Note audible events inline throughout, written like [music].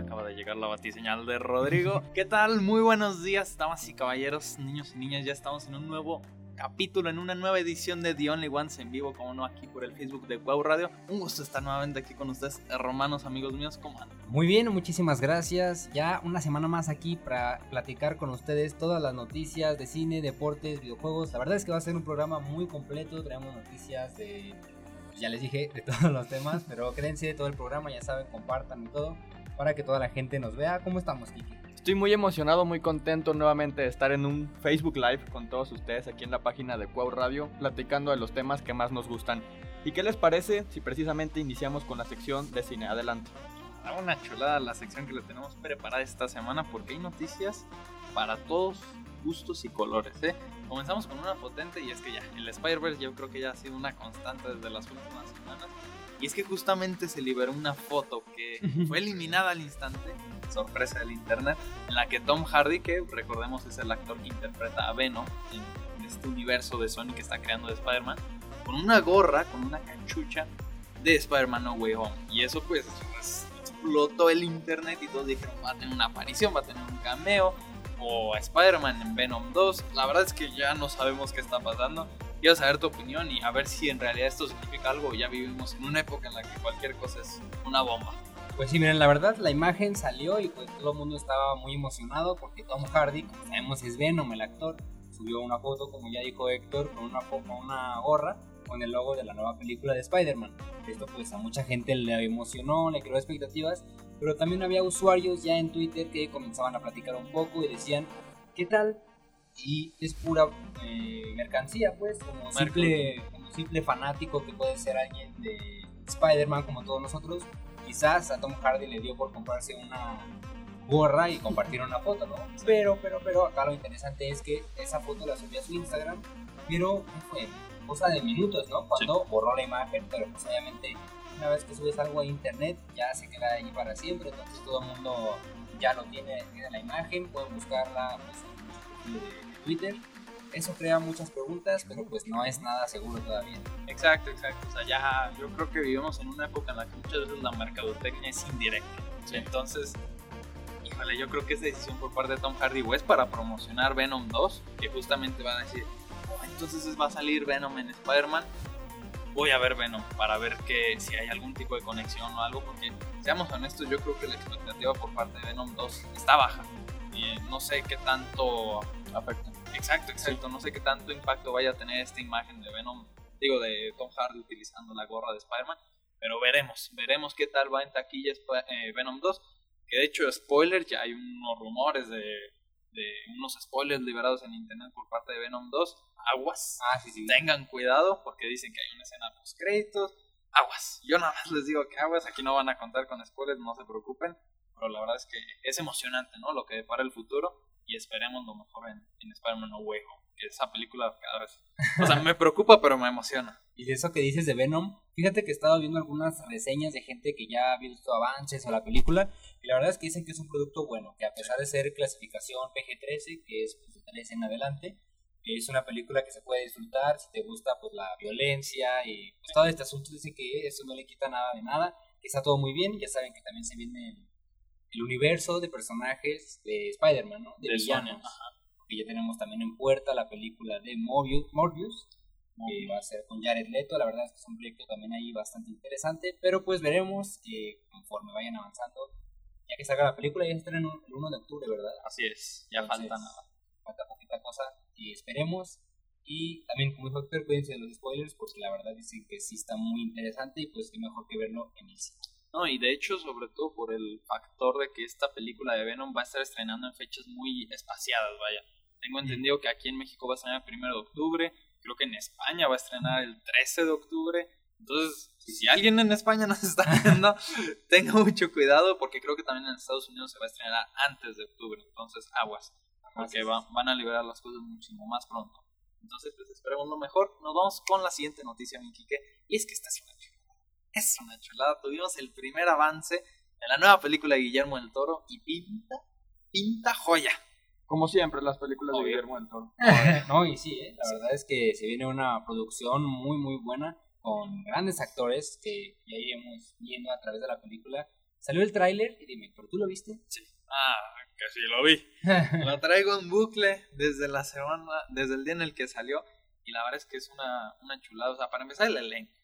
acaba de llegar la batiseñal de Rodrigo. [laughs] ¿Qué tal? Muy buenos días, damas y caballeros, niños y niñas. Ya estamos en un nuevo capítulo, en una nueva edición de The Only Ones en vivo, como no, aquí por el Facebook de Wow Radio. Un gusto estar nuevamente aquí con ustedes, hermanos, amigos míos, ¿cómo andan? Muy bien, muchísimas gracias. Ya una semana más aquí para platicar con ustedes todas las noticias de cine, deportes, videojuegos. La verdad es que va a ser un programa muy completo. Traemos noticias de, ya les dije, de [laughs] todos los temas, pero créense, todo el programa, ya saben, compartan y todo, para que toda la gente nos vea. ¿Cómo estamos, Kiki? Estoy muy emocionado, muy contento nuevamente de estar en un Facebook Live con todos ustedes aquí en la página de Cuau Radio, platicando de los temas que más nos gustan. ¿Y qué les parece si precisamente iniciamos con la sección de cine? Adelante. Ah, Una chulada la sección que le tenemos preparada esta semana porque hay noticias para todos gustos y colores. ¿eh? Comenzamos con una potente y es que ya, el Spider-Verse yo creo que ya ha sido una constante desde las últimas semanas. Y es que justamente se liberó una foto que fue eliminada al instante, sorpresa del internet, en la que Tom Hardy, que recordemos es el actor que interpreta a Venom en este universo de Sony que está creando de Spider-Man, con una gorra, con una cachucha de Spider-Man No Way Home. Y eso pues es- explotó el internet y todos dijeron, va a tener una aparición, va a tener un cameo, o a Spider-Man en Venom 2. La verdad es que ya no sabemos qué está pasando. Quiero saber tu opinión y a ver si en realidad esto significa algo ya vivimos en una época en la que cualquier cosa es una bomba. Pues sí, miren, la verdad, la imagen salió y pues todo el mundo estaba muy emocionado porque Tom Hardy, como sabemos es Venom, el actor, subió una foto, como ya dijo Héctor, con una, con una gorra con el logo de la nueva película de Spider-Man. Esto pues a mucha gente le emocionó, le creó expectativas, pero también había usuarios ya en Twitter que comenzaban a platicar un poco y decían, ¿qué tal? Y es pura eh, mercancía, pues, como simple, como simple fanático que puede ser alguien de Spider-Man como todos nosotros. Quizás a Tom Hardy le dio por comprarse una gorra y compartir una foto, ¿no? Pero, pero, pero acá lo interesante es que esa foto la subió a su Instagram, pero ¿qué fue? Cosa de minutos, ¿no? Cuando borró la imagen, pero pues obviamente una vez que subes algo a internet ya se queda ahí para siempre, entonces todo el mundo ya lo tiene, tiene la imagen, pueden buscarla pues, Twitter. Eso crea muchas preguntas, pero pues no es nada seguro todavía. Exacto, exacto. O sea, ya yo creo que vivimos en una época en la que muchas veces la mercadotecnia es indirecta. Entonces, híjole, yo creo que esa decisión por parte de Tom Hardy o es para promocionar Venom 2, que justamente van a decir, "Oh, entonces va a salir Venom en Spider-Man. Voy a ver Venom para ver que si hay algún tipo de conexión o algo, porque seamos honestos, yo creo que la expectativa por parte de Venom 2 está baja. No sé qué tanto Afecta. Exacto, exacto. No sé qué tanto impacto vaya a tener esta imagen de Venom, digo, de Tom Hardy utilizando la gorra de Spider-Man. Pero veremos, veremos qué tal va en taquilla eh, Venom 2. Que de hecho, spoiler, ya hay unos rumores de, de unos spoilers liberados en internet por parte de Venom 2. Aguas, Ah, sí, sí. tengan cuidado porque dicen que hay una escena post créditos. Aguas, yo nada más les digo que aguas, aquí no van a contar con spoilers, no se preocupen. Pero la verdad es que es emocionante, ¿no? Lo que depara el futuro y esperemos lo mejor en, en Spider-Man No Way Home. Esa película cada vez... O sea, me preocupa, pero me emociona. [laughs] Y de eso que dices de Venom, fíjate que he estado viendo algunas reseñas de gente que ya ha visto avances o la película, y la verdad es que dicen que es un producto bueno, que a pesar de ser clasificación PG-13, que es pues, de 13 en adelante, es una película que se puede disfrutar si te gusta pues la violencia y pues, todo este asunto, dice que eso no le quita nada de nada, que está todo muy bien, ya saben que también se viene el, universo de personajes de Spider-Man, ¿no? De, De villanos. Que ya tenemos también en puerta la película de Morbius, Morbius que va a ser con Jared Leto. La verdad es que es un proyecto también ahí bastante interesante, pero pues veremos que conforme vayan avanzando, ya que salga la película, ya estará el 1 de octubre, ¿verdad? Así es, ya Entonces, falta nada. Falta poquita cosa y esperemos. Y también, como dijo Héctor, cuídense de los spoilers, porque la verdad dicen que sí está muy interesante y pues qué mejor que verlo en el cine. No, y de hecho, sobre todo por el factor de que esta película de Venom va a estar estrenando en fechas muy espaciadas, vaya. Tengo entendido que aquí en México va a estrenar el 1 de octubre, creo que en España va a estrenar el 13 de octubre. Entonces, si alguien en España nos está viendo, [laughs] tenga mucho cuidado porque creo que también en Estados Unidos se va a estrenar antes de octubre. Entonces, aguas, porque va- van a liberar las cosas muchísimo más pronto. Entonces, pues esperemos lo mejor. Nos vamos con la siguiente noticia, mi Quique, y es que esta chulada. Es una chulada. Tuvimos el primer avance de la nueva película de Guillermo del Toro y pinta, pinta joya. Como siempre, las películas de. Guillermo del Toro. [laughs] no, y sí, ¿eh? la verdad es que se viene una producción muy, muy buena con grandes actores que ya iremos viendo a través de la película. Salió el tráiler y dime, ¿pero tú lo viste? Sí. Ah, que sí lo vi. [laughs] lo traigo en bucle desde la semana, desde el día en el que salió. Y la verdad es que es una, una chulada. O sea, para empezar el elenco.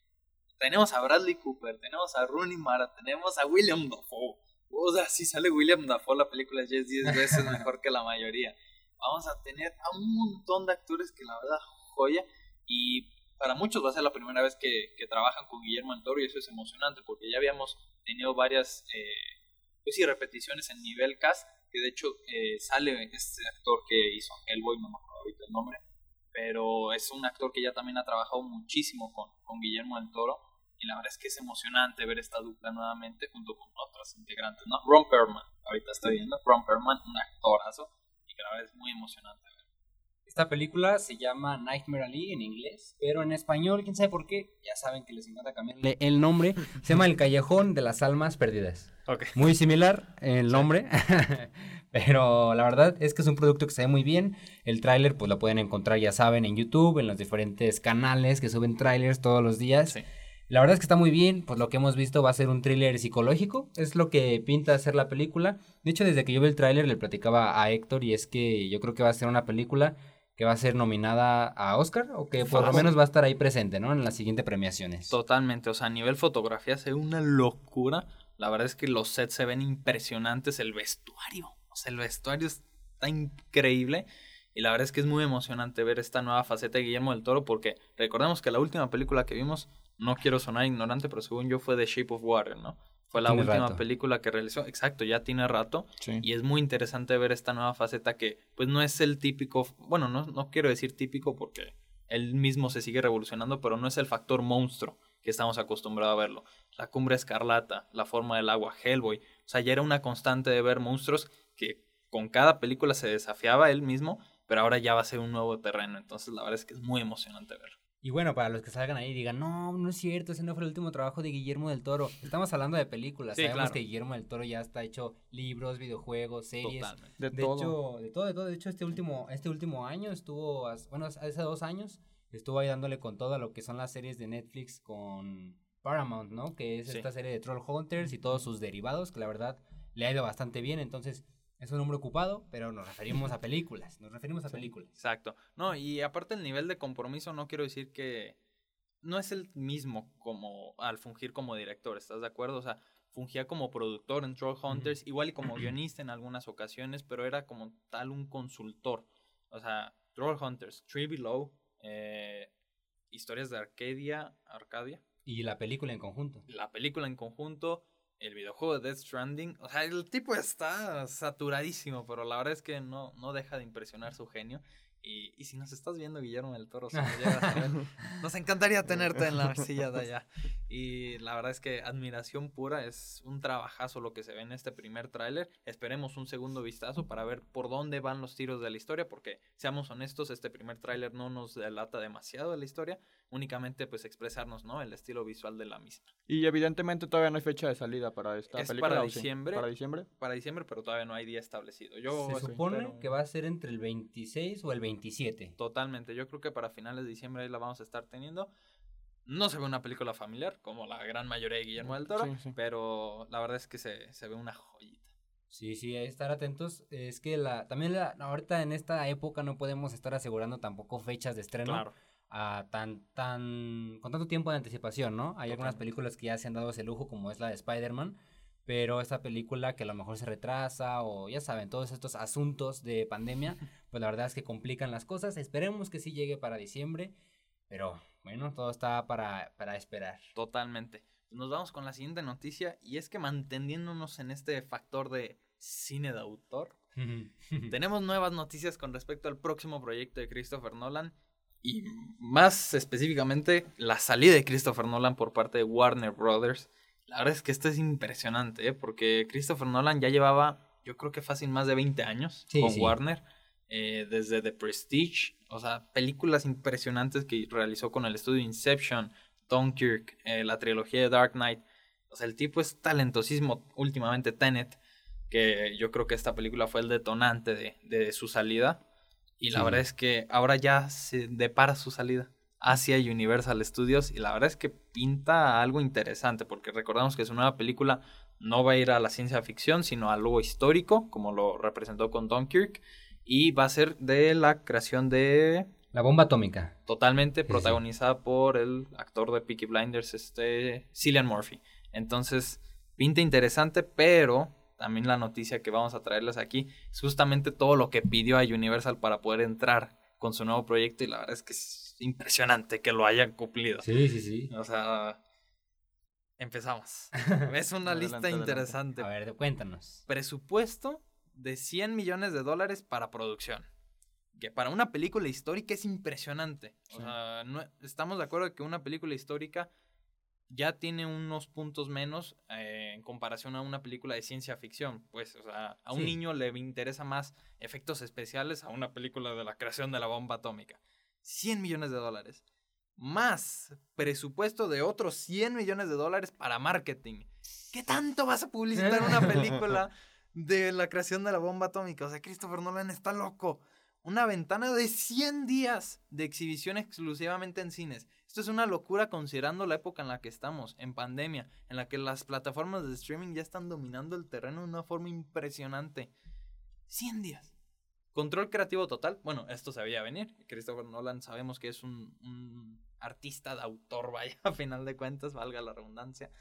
Tenemos a Bradley Cooper, tenemos a Rooney Mara, tenemos a William Dafoe. O sea, si sale William Dafoe, la película ya es 10 [laughs] veces mejor que la mayoría. Vamos a tener a un montón de actores que la verdad joya. Y para muchos va a ser la primera vez que, que trabajan con Guillermo del Toro y eso es emocionante porque ya habíamos tenido varias eh, pues sí, repeticiones en nivel cast, que de hecho eh, sale este actor que hizo Hellboy, no me acuerdo ahorita el nombre, pero es un actor que ya también ha trabajado muchísimo con, con Guillermo del Toro y la verdad es que es emocionante ver esta dupla nuevamente junto con otras integrantes, ¿no? Ron Perlman, ahorita estoy viendo, Ron Perlman, un actorazo y que la verdad es muy emocionante ver. Esta película se llama Nightmare Alley en inglés, pero en español, quién sabe por qué, ya saben que les encanta cambiarle el nombre, se llama El Callejón de las Almas Perdidas. Okay. Muy similar el nombre, [laughs] pero la verdad es que es un producto que se ve muy bien. El tráiler pues lo pueden encontrar, ya saben, en YouTube, en los diferentes canales que suben trailers todos los días. Sí. La verdad es que está muy bien, pues lo que hemos visto va a ser un thriller psicológico, es lo que pinta ser la película. De hecho, desde que yo vi el tráiler le platicaba a Héctor y es que yo creo que va a ser una película que va a ser nominada a Oscar o que por lo menos va a estar ahí presente, ¿no? En las siguientes premiaciones. Totalmente, o sea, a nivel fotografía se ve una locura. La verdad es que los sets se ven impresionantes, el vestuario, o sea, el vestuario está increíble. Y la verdad es que es muy emocionante ver esta nueva faceta de Guillermo del Toro porque recordemos que la última película que vimos, no quiero sonar ignorante, pero según yo fue The Shape of Water, ¿no? Fue la Tiene última rato. película que realizó. Exacto, ya tiene rato. Sí. Y es muy interesante ver esta nueva faceta que pues no es el típico, bueno, no, no quiero decir típico porque él mismo se sigue revolucionando, pero no es el factor monstruo que estamos acostumbrados a verlo. La cumbre escarlata, la forma del agua, Hellboy. O sea, ya era una constante de ver monstruos que con cada película se desafiaba él mismo, pero ahora ya va a ser un nuevo terreno. Entonces la verdad es que es muy emocionante verlo. Y bueno, para los que salgan ahí y digan, no, no es cierto, ese no fue el último trabajo de Guillermo del Toro. Estamos hablando de películas. Sí, Sabemos claro. que Guillermo del Toro ya está hecho libros, videojuegos, series. Totalmente. De, De todo. hecho, de todo, de todo. De hecho, este último, este último año estuvo, bueno, hace dos años, estuvo ahí dándole con todo a lo que son las series de Netflix con Paramount, ¿no? Que es Sí. esta serie de Troll Hunters y todos sus derivados, que la verdad le ha ido bastante bien. Entonces, es un hombre ocupado, pero nos referimos a [laughs] películas. Nos referimos a películas. Exacto. No, y aparte el nivel de compromiso no quiero decir que no es el mismo como al fungir como director, ¿estás de acuerdo? O sea, fungía como productor en Troll Hunters, igual y como [clears throat] guionista en algunas ocasiones, pero era como tal un consultor. O sea, Troll Hunters, Tree Below, eh, historias de Arcadia, Arcadia, Y la película en conjunto. la película en conjunto, el videojuego de Death Stranding. O sea, el tipo está saturadísimo, pero la verdad es que no, no deja de impresionar su genio. Y, y si nos estás viendo, Guillermo del Toro, [laughs] si nos llegas a ver, nos encantaría tenerte en la [laughs] silla de allá. Y la verdad es que admiración pura, es un trabajazo lo que se ve en este primer tráiler. Esperemos un segundo vistazo para ver por dónde van los tiros de la historia, porque seamos honestos, este primer tráiler no nos delata demasiado de la historia, únicamente pues expresarnos, ¿no? El estilo visual de la misma. Y evidentemente todavía no hay fecha de salida para esta Es película. para ¿o sí? diciembre. Para diciembre. Para diciembre, pero todavía no hay día establecido. Yo Se supone espero- que va a ser entre el 26 o el 27. Totalmente, yo creo que para finales de diciembre ahí la vamos a estar teniendo. No se ve una película familiar, como la gran mayoría de Guillermo del Toro, Sí, sí. pero la verdad es que se, se ve una joyita. Sí, sí, hay que estar atentos. Es que la, también la, ahorita en esta época no podemos estar asegurando tampoco fechas de estreno a tan, tan, con tanto tiempo de anticipación, ¿no? Hay algunas películas que ya se han dado ese lujo, como es la de Spider-Man, pero esta película que a lo mejor se retrasa o ya saben, todos estos asuntos de pandemia, pues la verdad es que complican las cosas. Esperemos que sí llegue para diciembre, pero bueno, todo está para, para esperar. Totalmente. Nos vamos con la siguiente noticia y es que manteniéndonos en este factor de cine de autor, [laughs] tenemos nuevas noticias con respecto al próximo proyecto de Christopher Nolan y más específicamente la salida de Christopher Nolan por parte de Warner Brothers. La verdad es que esto es impresionante, ¿eh? porque Christopher Nolan ya llevaba, yo creo que fácil más de 20 años Sí, con sí. Warner, eh, desde The Prestige, o sea, películas impresionantes que realizó con el estudio Inception, Dunkirk, eh, la trilogía de Dark Knight. O sea, el tipo es talentosísimo, últimamente Tenet, que yo creo que esta película fue el detonante de, de su salida. Y la Sí. verdad es que ahora ya se depara su salida. Hacia Universal Studios y la verdad es que pinta algo interesante porque recordamos que su nueva película no va a ir a la ciencia ficción sino a algo histórico como lo representó con Dunkirk y va a ser de la creación de la bomba atómica. Totalmente protagonizada por el actor de Peaky Blinders, este Cillian Murphy. Entonces, pinta interesante, pero también la noticia que vamos a traerles aquí es justamente todo lo que pidió a Universal para poder entrar con su nuevo proyecto y la verdad es que es impresionante que lo hayan cumplido. Sí, sí, sí. O sea, empezamos. [laughs] Es una lista interesante. A ver, cuéntanos. Presupuesto de 100 millones de dólares para producción. Que para una película histórica es impresionante. O sea, no, estamos de acuerdo que una película histórica ya tiene unos puntos menos eh, en comparación a una película de ciencia ficción. Pues, o sea, a un niño le interesa más efectos especiales a una película de la creación de la bomba atómica. 100 millones de dólares. Más presupuesto de otros 100 millones de dólares para marketing. ¿Qué tanto vas a publicitar una película [laughs] de la creación de la bomba atómica? O sea, Christopher Nolan está loco. Una ventana de 100 días de exhibición exclusivamente en cines. Esto es una locura considerando la época en la que estamos, en pandemia, en la que las plataformas de streaming ya están dominando el terreno de una forma impresionante. 100 días. Control creativo total. Bueno, esto se veía venir. Christopher Nolan sabemos que es un, artista de autor, [laughs] vaya, a final de cuentas, valga la redundancia.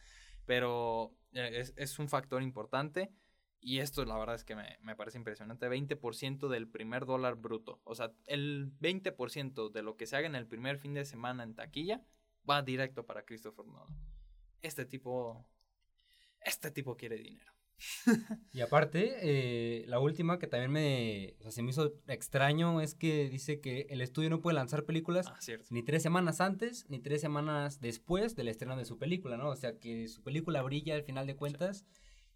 Pero eh, es, es un factor importante. Y esto la verdad es que me, me parece impresionante. 20% del primer dólar bruto. O sea, el 20% de lo que se haga en el primer fin de semana en taquilla va directo para Christopher Nolan. Este tipo... Este tipo quiere dinero. [laughs] y aparte, eh, la última que también me, o sea, se me hizo extraño es que dice que el estudio no puede lanzar películas ah, ni tres semanas antes ni tres semanas después del estreno de su película, ¿no? O sea, que su película brilla al final de cuentas.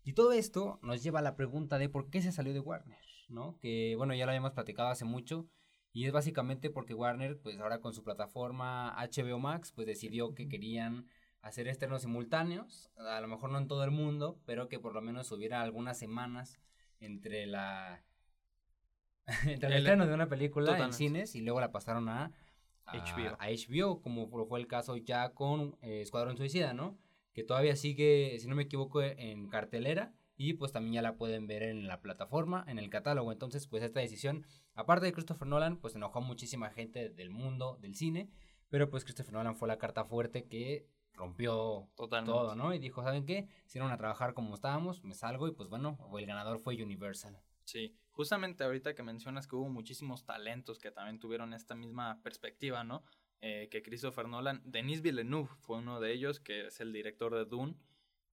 Y todo esto nos lleva a la pregunta de por qué se salió de Warner, ¿no? Que bueno, ya lo habíamos platicado hace mucho y es básicamente porque Warner, pues ahora con su plataforma HBO Max, pues decidió que querían hacer estrenos simultáneos, a lo mejor no en todo el mundo, pero que por lo menos hubiera algunas semanas entre la [laughs] entre el, estreno de una película en cines y luego la pasaron a, HBO. a HBO, como fue el caso ya con eh, Escuadrón Suicida, ¿no? que todavía sigue, si no me equivoco, en cartelera y pues también ya la pueden ver en la plataforma, en el catálogo. Entonces, pues esta decisión, aparte de Christopher Nolan, pues enojó a muchísima gente del mundo del cine, pero pues Christopher Nolan fue la carta fuerte que rompió todo, ¿no? Y dijo, ¿saben qué? No a trabajar como estábamos, me salgo y pues bueno, el ganador fue Universal. Sí, justamente ahorita que mencionas que hubo muchísimos talentos que también tuvieron esta misma perspectiva, ¿no? Eh, que Christopher Nolan. Denis Villeneuve fue uno de ellos, que es el director de Dune.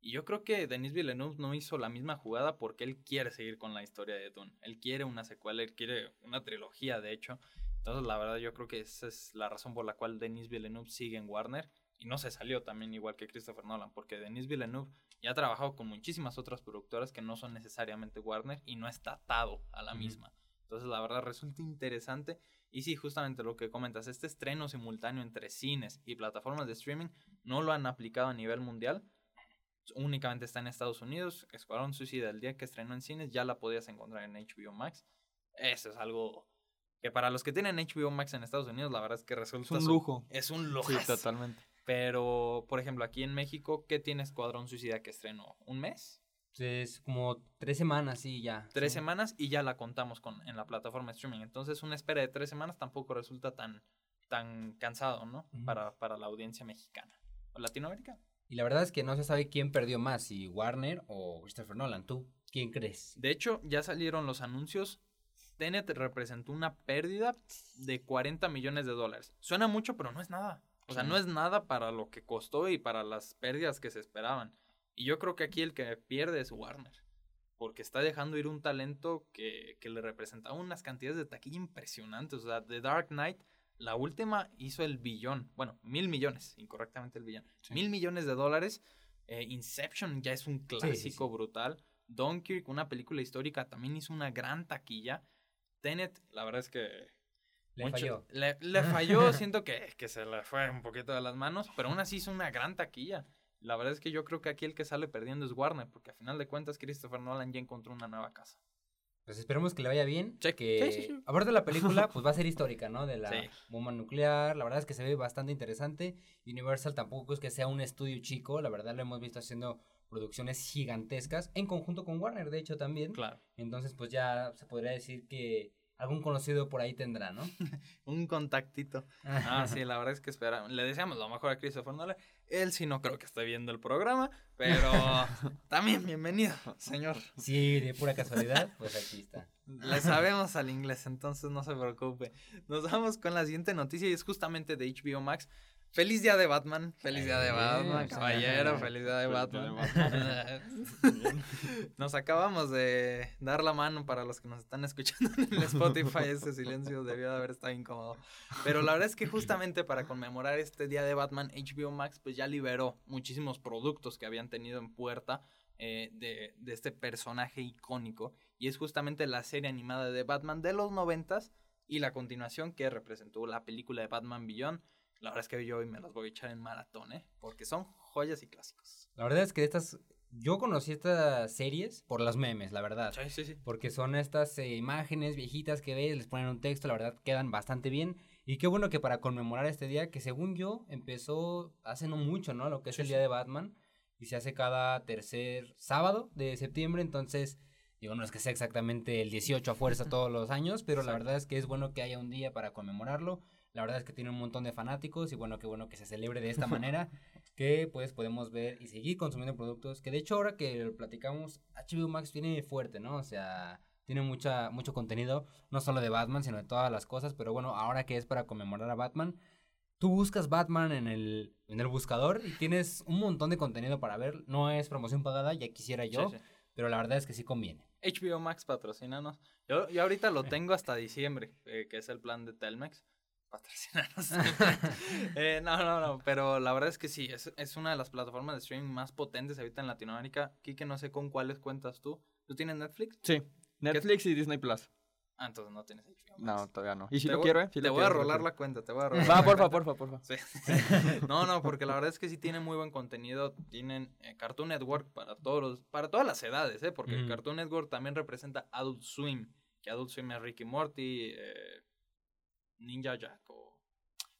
Y yo creo que Denis Villeneuve no hizo la misma jugada porque él quiere seguir con la historia de Dune. Él quiere una secuela, él quiere una trilogía, de hecho. Entonces, la verdad, yo creo que esa es la razón por la cual Denis Villeneuve sigue en Warner. Y no se salió también igual que Christopher Nolan, porque Denis Villeneuve ya ha trabajado con muchísimas otras productoras que no son necesariamente Warner y no está atado a la misma. Entonces, la verdad, resulta interesante y sí, justamente lo que comentas, este estreno simultáneo entre cines y plataformas de streaming no lo han aplicado a nivel mundial. Únicamente está en Estados Unidos. Escuadrón Suicida, el día que estrenó en cines, ya la podías encontrar en HBO Max. Eso es algo que para los que tienen HBO Max en Estados Unidos, la verdad es que resulta... Es un lujo. Es un lujo. Sí, totalmente. Pero, por ejemplo, aquí en México, ¿qué tiene Escuadrón Suicida que estrenó? ¿Un mes? Es como tres semanas, sí, ya. Tres semanas y ya la contamos con, en la plataforma de streaming. Entonces, una espera de tres semanas tampoco resulta tan, tan cansado, ¿no? para, para la audiencia mexicana o latinoamericana. Y la verdad es que no se sabe quién perdió más, si Warner o Christopher Nolan. ¿Tú quién crees? De hecho, ya salieron los anuncios. Tenet representó una pérdida de 40 millones de dólares. Suena mucho, pero no es nada. O sea, no es nada para lo que costó y para las pérdidas que se esperaban. Y yo creo que aquí el que pierde es Warner. Porque está dejando ir un talento que, que le representa unas cantidades de taquilla impresionantes. O sea, The Dark Knight, la última hizo el billón. Bueno, mil millones, incorrectamente el billón. Mil millones de dólares. Eh, Inception ya es un clásico brutal. Dunkirk, una película histórica, también hizo una gran taquilla. Tenet, la verdad es que le falló. Le, le falló, [laughs] siento que, que, se le fue un poquito de las manos, pero aún así hizo una gran taquilla. La verdad es que yo creo que aquí el que sale perdiendo es Warner, porque a final de cuentas Christopher Nolan ya encontró una nueva casa. Pues esperemos que le vaya bien. Sí, que sí, sí, aparte de la película, [laughs] pues va a ser histórica, ¿no? De la bomba nuclear. La verdad es que se ve bastante interesante. Universal tampoco es que sea un estudio chico. La verdad lo hemos visto haciendo producciones gigantescas. En conjunto con Warner, de hecho, también. Claro. Entonces, pues ya se podría decir que algún conocido por ahí tendrá, ¿no? [laughs] Un contactito. [laughs] Ah, sí, la verdad es que espera. Le deseamos lo mejor a Christopher Nolan. Él sí no creo que esté viendo el programa, pero [laughs] también bienvenido, señor. Sí, de pura casualidad, pues aquí está. Le sabemos al inglés, entonces no se preocupe. Nos vamos con la siguiente noticia y es justamente de HBO Max. Feliz día de Batman, feliz día de Batman, caballero, feliz día de Batman. [laughs] Nos acabamos de dar la mano para los que nos están escuchando en el Spotify. Ese silencio debió de haber estado incómodo. Pero la verdad es que justamente para conmemorar este día de Batman, HBO Max pues ya liberó muchísimos productos que habían tenido en puerta eh, de, de este personaje icónico. Y es justamente la serie animada de Batman de los noventas y la continuación que representó la película de Batman Beyond. La verdad es que yo hoy me las voy a echar en maratón, ¿eh? Porque son joyas y clásicos. La verdad es que estas. Yo conocí estas series por las memes, la verdad. Sí, sí, sí. Porque son estas eh, imágenes viejitas que ves, les ponen un texto, la verdad quedan bastante bien. Y qué bueno que para conmemorar este día, que según yo empezó hace no mucho, ¿no? Lo que es el día de Batman. Y se hace cada tercer sábado de septiembre. Entonces, digo, no es que sea exactamente el 18 a fuerza [laughs] todos los años, pero la verdad es que es bueno que haya un día para conmemorarlo. La verdad es que tiene un montón de fanáticos y bueno, qué bueno que se celebre de esta manera, [laughs] que pues podemos ver y seguir consumiendo productos, que de hecho ahora que lo platicamos, HBO Max viene fuerte, ¿no? O sea, tiene mucha, mucho contenido, no solo de Batman, sino de todas las cosas, pero bueno, ahora que es para conmemorar a Batman, tú buscas Batman en el, en el buscador y tienes un montón de contenido para ver, no es promoción pagada, ya quisiera yo, Sí, sí. pero la verdad es que sí conviene. HBO Max patrocínanos. Yo, yo ahorita lo [laughs] tengo hasta diciembre, eh, que es el plan de Telmex. Patrocínanos. [laughs] Eh, no, no, no, pero la verdad es que sí, es, es una de las plataformas de streaming más potentes ahorita en Latinoamérica. Kike, no sé con cuáles cuentas tú. ¿Tú tienes Netflix? Sí, Netflix y Disney Plus. Ah, entonces no tienes HBO. No, todavía no. Y si Te lo voy- quiero, ¿eh? Te voy a quiero, rolar la cuenta, te voy a rolar Va, la porfa, porfa, porfa. Sí. [laughs] No, no, porque la verdad es que sí tienen muy buen contenido. Tienen eh, Cartoon Network para todos los- para todas las edades, ¿eh? Porque Ujú. Cartoon Network también representa Adult Swim. Que Adult Swim es Ricky Morty, eh, Ninja Jack o...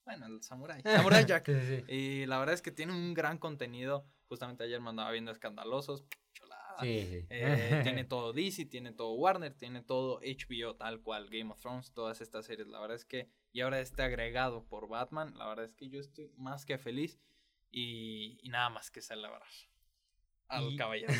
Bueno, el Samurai. [laughs] Samurai [laughs] Jack. Sí, sí, sí. Y la verdad es que tiene un gran contenido. Justamente ayer me andaba viendo Escandalosos. Chulada. Eh, [laughs] tiene todo DC, tiene todo Warner, tiene todo HBO, tal cual, Game of Thrones, todas estas series. La verdad es que, y ahora este agregado por Batman, la verdad es que yo estoy más que feliz y, y nada más que celebrar al Y- caballero.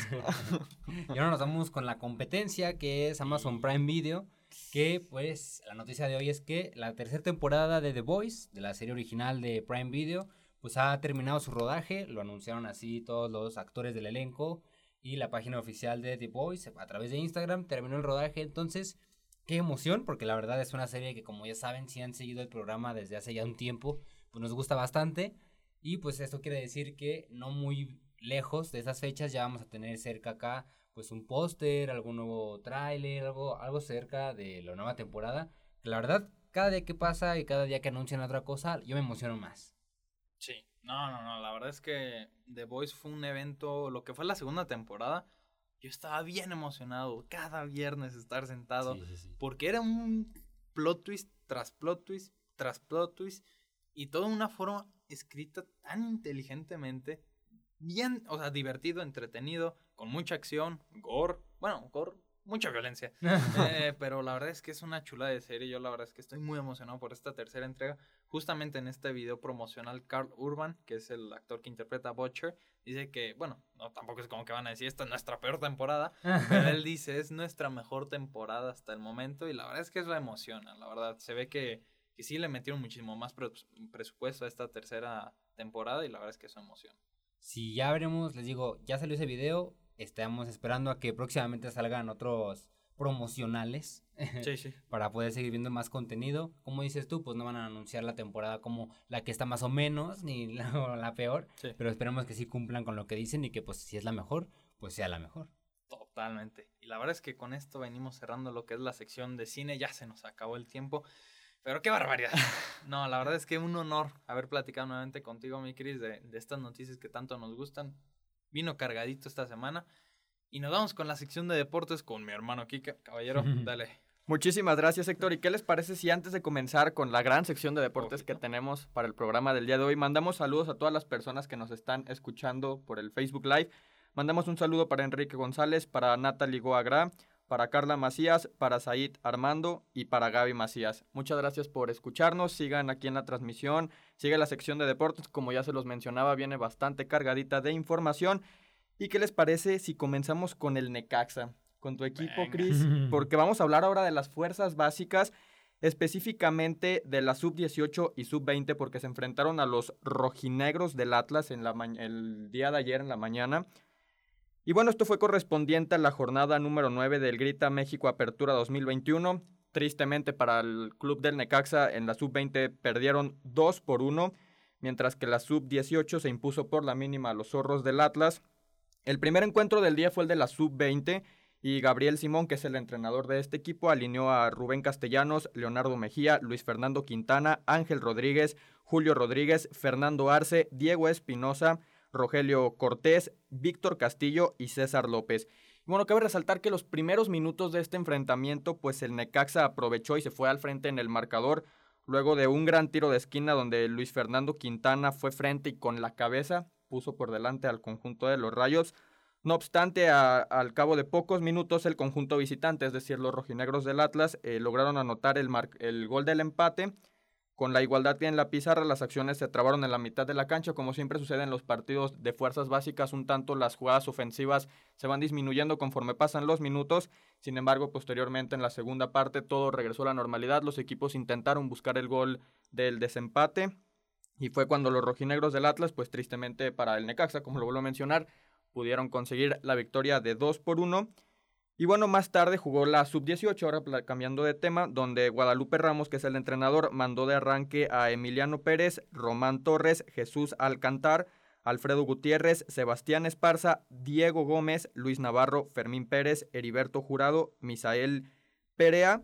Y ahora nos vamos con la competencia que es Amazon Prime Video. Que pues la noticia de hoy es que la tercera temporada de The Voice, de la serie original de Prime Video, pues ha terminado su rodaje. Lo anunciaron así todos los actores del elenco y la página oficial de The Voice a través de Instagram terminó el rodaje. Entonces, qué emoción, porque la verdad es una serie que como ya saben, si han seguido el programa desde hace ya un tiempo, pues nos gusta bastante. Y pues esto quiere decir que no muy lejos de esas fechas ya vamos a tener cerca acá pues un póster, algún nuevo tráiler, algo, algo cerca de la nueva temporada. Que la verdad, cada día que pasa y cada día que anuncian otra cosa, yo me emociono más. Sí, no, no, no, la verdad es que The Voice fue un evento, lo que fue la segunda temporada, yo estaba bien emocionado cada viernes estar sentado. Sí, sí, sí. Porque era un plot twist tras plot twist tras plot twist y todo de una forma escrita tan inteligentemente, bien, o sea, divertido, entretenido, con mucha acción, gore, bueno, gore, mucha violencia. [laughs] Eh, pero la verdad es que es una chula de serie. Yo la verdad es que estoy muy emocionado por esta tercera entrega. Justamente en este video promocional, Carl Urban, que es el actor que interpreta a Butcher, dice que, bueno, no tampoco es como que van a decir esta es nuestra peor temporada, pero [laughs] él dice es nuestra mejor temporada hasta el momento y la verdad es que eso emociona, la verdad. Se ve que, que sí le metieron muchísimo más pre- presupuesto a esta tercera temporada y la verdad es que eso emociona. Si ya veremos, les digo, ya salió ese video, estamos esperando a que próximamente salgan otros promocionales [laughs] Sí, sí. para poder seguir viendo más contenido. Como dices tú, pues no van a anunciar la temporada como la que está más o menos, ni [laughs] la, peor, Sí. pero esperemos que sí cumplan con lo que dicen y que pues si es la mejor, pues sea la mejor. Totalmente. Y la verdad es que con esto venimos cerrando lo que es la sección de cine. Ya se nos acabó el tiempo. Pero qué barbaridad. [laughs] No, la verdad es que un honor haber platicado nuevamente contigo, mi Cris, de, de estas noticias que tanto nos gustan. Vino cargadito esta semana. Y nos vamos con la sección de deportes con mi hermano Kika. Caballero, [laughs] dale. Muchísimas gracias, Héctor. ¿Y qué les parece si antes de comenzar con la gran sección de deportes que tenemos para el programa del día de hoy, mandamos saludos a todas las personas que nos están escuchando por el Facebook Live? Mandamos un saludo para Enrique González, para Natalie Goagra, para Carla Macías, para Said Armando y para Gaby Macías. Muchas gracias por escucharnos. Sigan aquí en la transmisión. Sigue la sección de deportes. Como ya se los mencionaba, viene bastante cargadita de información. ¿Y qué les parece si comenzamos con el Necaxa? con tu equipo, Chris, [laughs] porque vamos a hablar ahora de las fuerzas básicas, específicamente de la sub-18 y sub-20, porque se enfrentaron a los rojinegros del Atlas en la el día de ayer en la mañana. Y bueno, esto fue correspondiente a la jornada número 9 del Grita México Apertura 2021. Tristemente para el club del Necaxa en la sub-20 perdieron 2 por 1, mientras que la sub-18 se impuso por la mínima a los zorros del Atlas. El primer encuentro del día fue el de la sub-20 y Gabriel Simón, que es el entrenador de este equipo, alineó a Rubén Castellanos, Leonardo Mejía, Luis Fernando Quintana, Ángel Rodríguez, Julio Rodríguez, Fernando Arce, Diego Espinosa, Rogelio Cortés, Víctor Castillo y César López. bueno, cabe resaltar que los primeros minutos de este enfrentamiento, pues el Necaxa aprovechó y se fue al frente en el marcador, luego de un gran tiro de esquina donde Luis Fernando Quintana fue frente y con la cabeza puso por delante al conjunto de los Rayos. No obstante, al cabo de pocos minutos, el conjunto visitante, es decir, los rojinegros del Atlas, eh, lograron anotar el, el gol del empate. Con la igualdad en la pizarra, las acciones se trabaron en la mitad de la cancha, como siempre sucede en los partidos de fuerzas básicas, un tanto las jugadas ofensivas se van disminuyendo conforme pasan los minutos, sin embargo, posteriormente en la segunda parte todo regresó a la normalidad, los equipos intentaron buscar el gol del desempate, y fue cuando los rojinegros del Atlas, pues tristemente para el Necaxa, como lo vuelvo a mencionar, pudieron conseguir la victoria de 2 por 1. Y bueno, más tarde jugó la sub-18, ahora cambiando de tema, donde Guadalupe Ramos, que es el entrenador, mandó de arranque a Emiliano Pérez, Román Torres, Jesús Alcantar, Alfredo Gutiérrez, Sebastián Esparza, Diego Gómez, Luis Navarro, Fermín Pérez, Heriberto Jurado, Misael Perea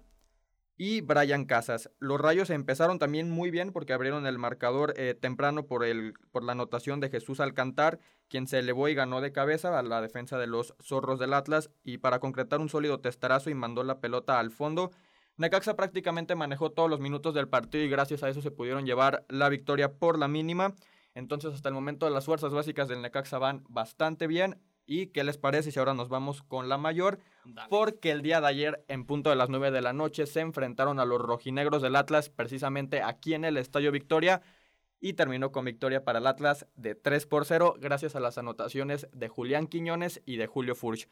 y Brian Casas. Los Rayos empezaron también muy bien porque abrieron el marcador eh, temprano por, el, por la anotación de Jesús Alcantar, quien se elevó y ganó de cabeza a la defensa de los Zorros del Atlas y para concretar un sólido testarazo y mandó la pelota al fondo. Necaxa prácticamente manejó todos los minutos del partido y gracias a eso se pudieron llevar la victoria por la mínima. Entonces hasta el momento las fuerzas básicas del Necaxa van bastante bien. ¿Y qué les parece si ahora nos vamos con la mayor? Porque el día de ayer, en punto de las 9 de la noche, se enfrentaron a los rojinegros del Atlas, precisamente aquí en el Estadio Victoria, y terminó con victoria para el Atlas de 3 por 0, gracias a las anotaciones de Julián Quiñones y de Julio Furch.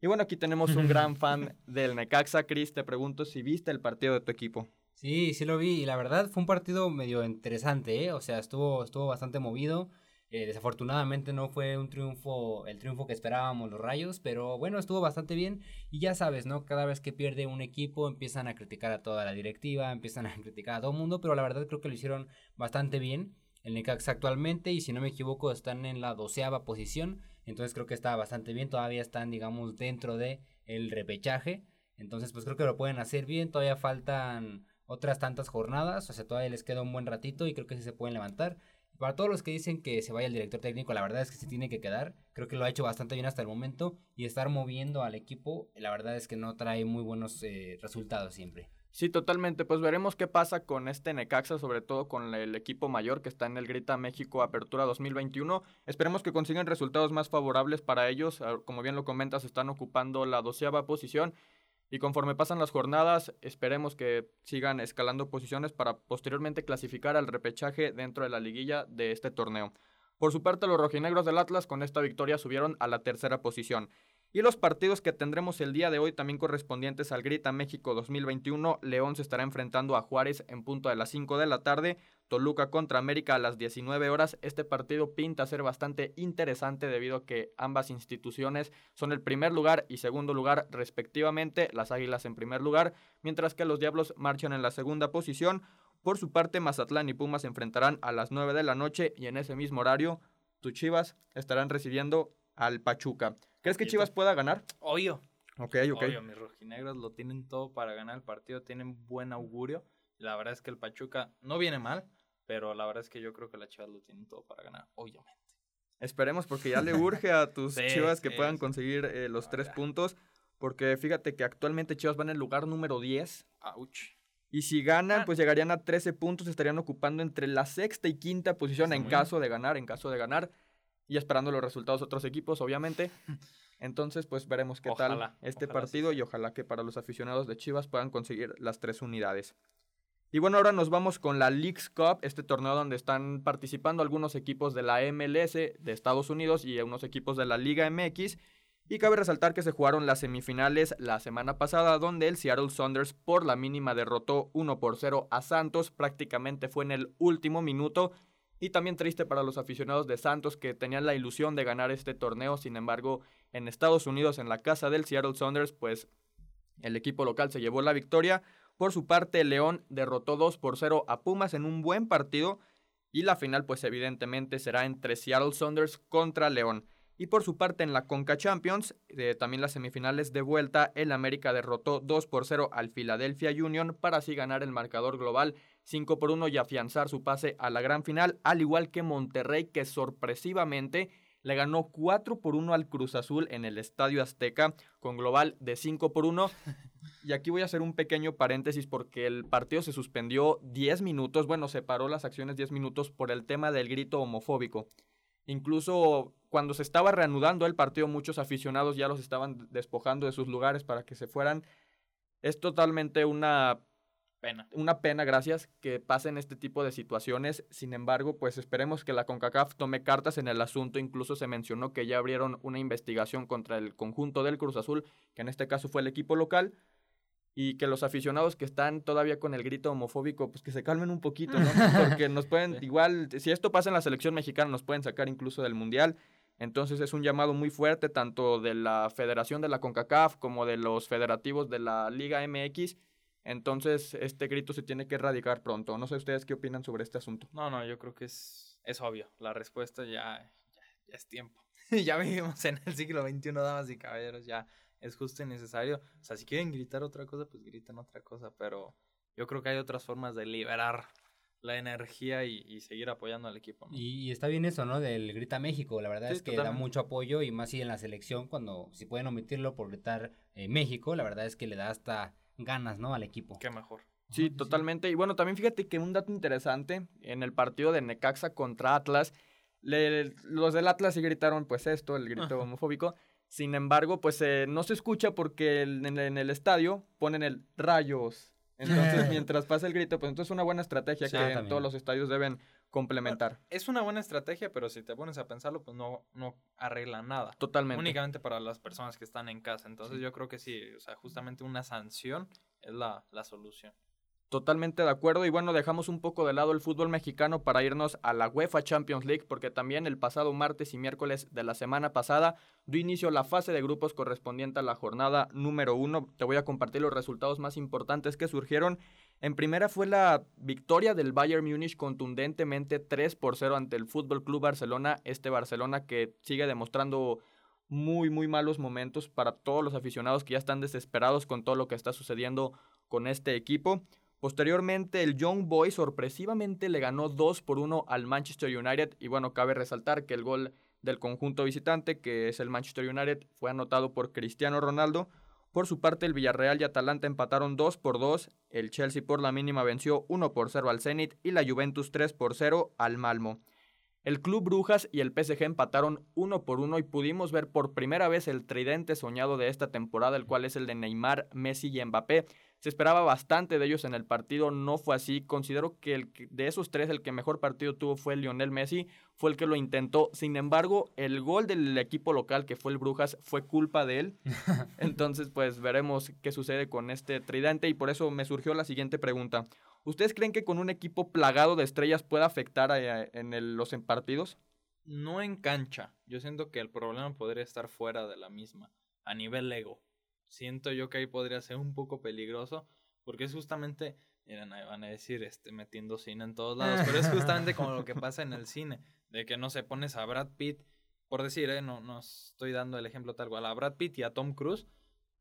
Y bueno, aquí tenemos un gran [laughs] fan del Necaxa. Cris, te pregunto si viste el partido de tu equipo. Sí, sí lo vi, y la verdad fue un partido medio interesante, ¿eh? o sea, estuvo, estuvo bastante movido. Eh, desafortunadamente no fue un triunfo, el triunfo que esperábamos los Rayos, pero bueno, estuvo bastante bien y ya sabes, ¿no? Cada vez que pierde un equipo empiezan a criticar a toda la directiva, empiezan a criticar a todo el mundo, pero la verdad creo que lo hicieron bastante bien. El Necaxa actualmente, y si no me equivoco, están en la doceava posición, entonces creo que está bastante bien, todavía están, digamos, dentro de el repechaje, entonces pues creo que lo pueden hacer bien, todavía faltan otras tantas jornadas, o sea, todavía les queda un buen ratito y creo que sí se pueden levantar. Para todos los que dicen que se vaya el director técnico, la verdad es que se tiene que quedar. Creo que lo ha hecho bastante bien hasta el momento. Y estar moviendo al equipo, la verdad es que no trae muy buenos eh, resultados siempre. Sí, totalmente. Pues veremos qué pasa con este Necaxa, sobre todo con el equipo mayor que está en el Grita México Apertura 2021. Esperemos que consigan resultados más favorables para ellos. Ah, como bien lo comentas, están ocupando la doceava posición y conforme pasan las jornadas, esperemos que sigan escalando posiciones para posteriormente clasificar al repechaje dentro de la liguilla de este torneo. Por su parte, los rojinegros del Atlas con esta victoria subieron a la tercera posición. Y los partidos que tendremos el día de hoy también correspondientes al Grita México 2021. León se estará enfrentando a Juárez en punto de las 5 de la tarde. Toluca contra América a las 19 horas. Este partido pinta ser bastante interesante debido a que ambas instituciones son el primer lugar y segundo lugar respectivamente. Las Águilas en primer lugar, mientras que los Diablos marchan en la segunda posición. Por su parte, Mazatlán y Pumas se enfrentarán a las 9 de la noche y en ese mismo horario, tus Chivas estarán recibiendo al Pachuca. ¿Crees que Chivas pueda ganar? Obvio. Ok, ok. Obvio, mis rojinegros lo tienen todo para ganar el partido, tienen buen augurio. La verdad es que el Pachuca no viene mal, pero la verdad es que yo creo que la Chivas lo tienen todo para ganar, obviamente. Esperemos porque ya le [laughs] urge a tus Sí, Chivas que sí, puedan sí. conseguir eh, los tres puntos. Porque fíjate que actualmente Chivas van en el lugar número 10. Ouch. Y si ganan, Ah. pues llegarían a 13 puntos. Estarían ocupando entre la sexta y quinta posición Está en caso de ganar, en caso de ganar. Y esperando los resultados de otros equipos, obviamente. [laughs] Entonces, pues veremos qué tal este partido y ojalá que para los aficionados de Chivas puedan conseguir las tres unidades. Y bueno, ahora nos vamos con la Leagues Cup, este torneo donde están participando algunos equipos de la MLS de Estados Unidos y unos equipos de la Liga MX. Y cabe resaltar que se jugaron las semifinales la semana pasada, donde el Seattle Saunders por la mínima derrotó 1 por 0 a Santos, prácticamente fue en el último minuto. Y también triste para los aficionados de Santos que tenían la ilusión de ganar este torneo, sin embargo, en Estados Unidos, en la casa del Seattle Saunders, pues el equipo local se llevó la victoria. Por su parte, León derrotó 2 por 0 a Pumas en un buen partido. Y la final, pues evidentemente, será entre Seattle Saunders contra León. Y por su parte, en la Conca Champions, eh, también las semifinales de vuelta, el América derrotó 2 por 0 al Philadelphia Union para así ganar el marcador global 5 por 1 y afianzar su pase a la gran final, al igual que Monterrey, que sorpresivamente le ganó 4 por 1 al Cruz Azul en el Estadio Azteca, con global de 5 por 1. [laughs] Y aquí voy a hacer un pequeño paréntesis porque el partido se suspendió 10 minutos, bueno, se paró las acciones 10 minutos por el tema del grito homofóbico. Incluso cuando se estaba reanudando el partido, muchos aficionados ya los estaban despojando de sus lugares para que se fueran. Es totalmente una Pena. una pena, gracias, que pasen este tipo de situaciones. Sin embargo, pues esperemos que la CONCACAF tome cartas en el asunto. Incluso se mencionó que ya abrieron una investigación contra el conjunto del Cruz Azul, que en este caso fue el equipo local. Y que los aficionados que están todavía con el grito homofóbico, pues que se calmen un poquito, ¿no? [laughs] Porque nos pueden, igual, si esto pasa en la selección mexicana, nos pueden sacar incluso del Mundial. Entonces es un llamado muy fuerte, tanto de la Federación de la CONCACAF como de los federativos de la Liga MX. Entonces, este grito se tiene que erradicar pronto. No sé ustedes qué opinan sobre este asunto. No, no, yo creo que es, es obvio. La respuesta ya, ya, ya es tiempo. [laughs] ya vivimos en el siglo XXI, damas y caballeros. Ya es justo y necesario. O sea, si quieren gritar otra cosa, pues gritan otra cosa. Pero yo creo que hay otras formas de liberar la energía y, y seguir apoyando al equipo. ¿no? Y, y está bien eso, ¿no? Del Grita México. La verdad Sí, es que da totalmente. mucho apoyo y más si en la selección, cuando si pueden omitirlo por gritar eh, México, la verdad es que le da hasta ganas, ¿no? Al equipo. Qué mejor. Sí, totalmente. Y bueno, también fíjate que un dato interesante, en el partido de Necaxa contra Atlas, le- los del Atlas sí gritaron pues esto, el grito Ajá. homofóbico. Sin embargo, pues eh, no se escucha porque el- en, en el estadio ponen el rayos. Entonces, [laughs] mientras pasa el grito, pues entonces es una buena estrategia Sí, que en también. todos los estadios deben complementar. Es una buena estrategia, pero si te pones a pensarlo, pues no, no arregla nada. Totalmente. Únicamente para las personas que están en casa. Entonces yo creo que sí, o sea, justamente una sanción es la, la solución. Totalmente de acuerdo y bueno, dejamos un poco de lado el fútbol mexicano para irnos a la UEFA Champions League porque también el pasado martes y miércoles de la semana pasada dio inicio la fase de grupos correspondiente a la jornada número uno. Te voy a compartir los resultados más importantes que surgieron. En primera fue la victoria del Bayern Múnich contundentemente 3 por 0 ante el Fútbol Club Barcelona, este Barcelona que sigue demostrando muy muy malos momentos para todos los aficionados que ya están desesperados con todo lo que está sucediendo con este equipo. Posteriormente, el Young Boys sorpresivamente le ganó 2 por 1 al Manchester United. Y bueno, cabe resaltar que el gol del conjunto visitante, que es el Manchester United, fue anotado por Cristiano Ronaldo. Por su parte, el Villarreal y Atalanta empataron 2 por 2. El Chelsea por la mínima venció 1 por 0 al Zenit y la Juventus 3 por 0 al Malmo. El Club Brujas y el PSG empataron 1 por 1 y pudimos ver por primera vez el tridente soñado de esta temporada, el cual es el de Neymar, Messi y Mbappé. Se esperaba bastante de ellos en el partido, no fue así. Considero que, el de esos tres el que mejor partido tuvo fue Lionel Messi, fue el que lo intentó. Sin embargo, el gol del equipo local, que fue el Brujas, fue culpa de él. [laughs] Entonces, pues veremos qué sucede con este tridente y por eso me surgió la siguiente pregunta. ¿Ustedes creen que con un equipo plagado de estrellas puede afectar a- en el- los en partidos? No en cancha. Yo siento que el problema podría estar fuera de la misma. A nivel ego. Siento yo que ahí podría ser un poco peligroso. Porque es justamente. Miren, ahí van a decir, este, metiendo cine en todos lados. Pero es justamente como lo que pasa en el [laughs] cine. De que no se pones a Brad Pitt. Por decir, eh, no, no estoy dando el ejemplo tal cual. A Brad Pitt y a Tom Cruise.